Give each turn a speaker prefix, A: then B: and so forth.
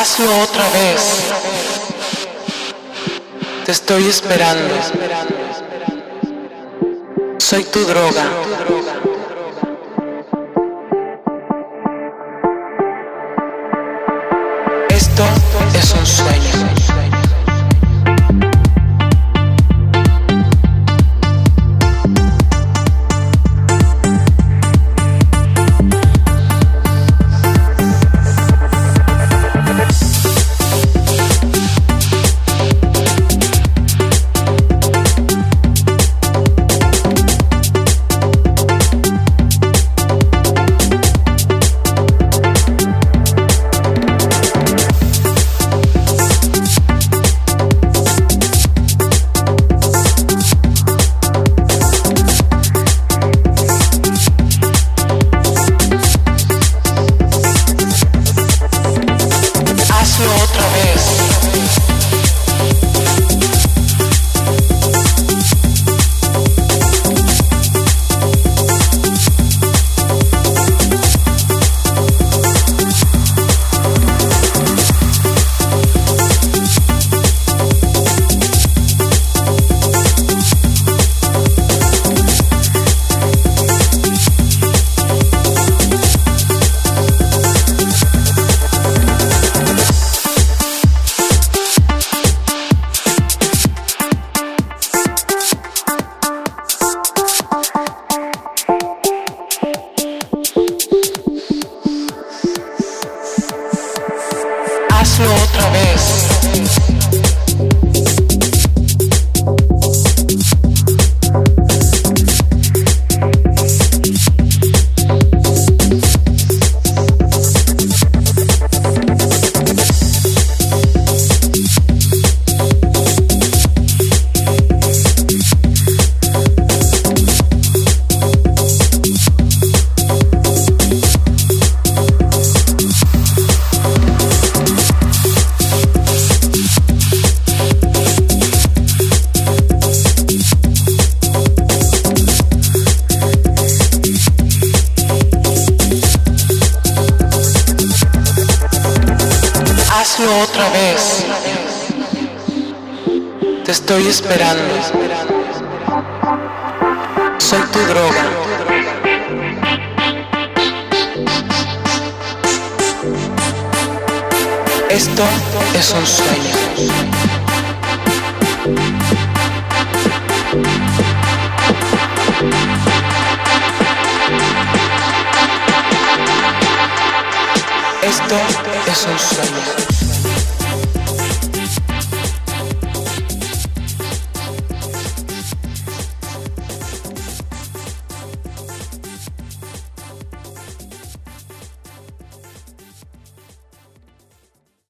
A: Hazlo otra vez. Te estoy esperando. Soy tu droga. Esto es un sueño. Otra vez. Otra vez. Te estoy esperando. Soy tu droga. Esto es un sueño. Esto es un sueño.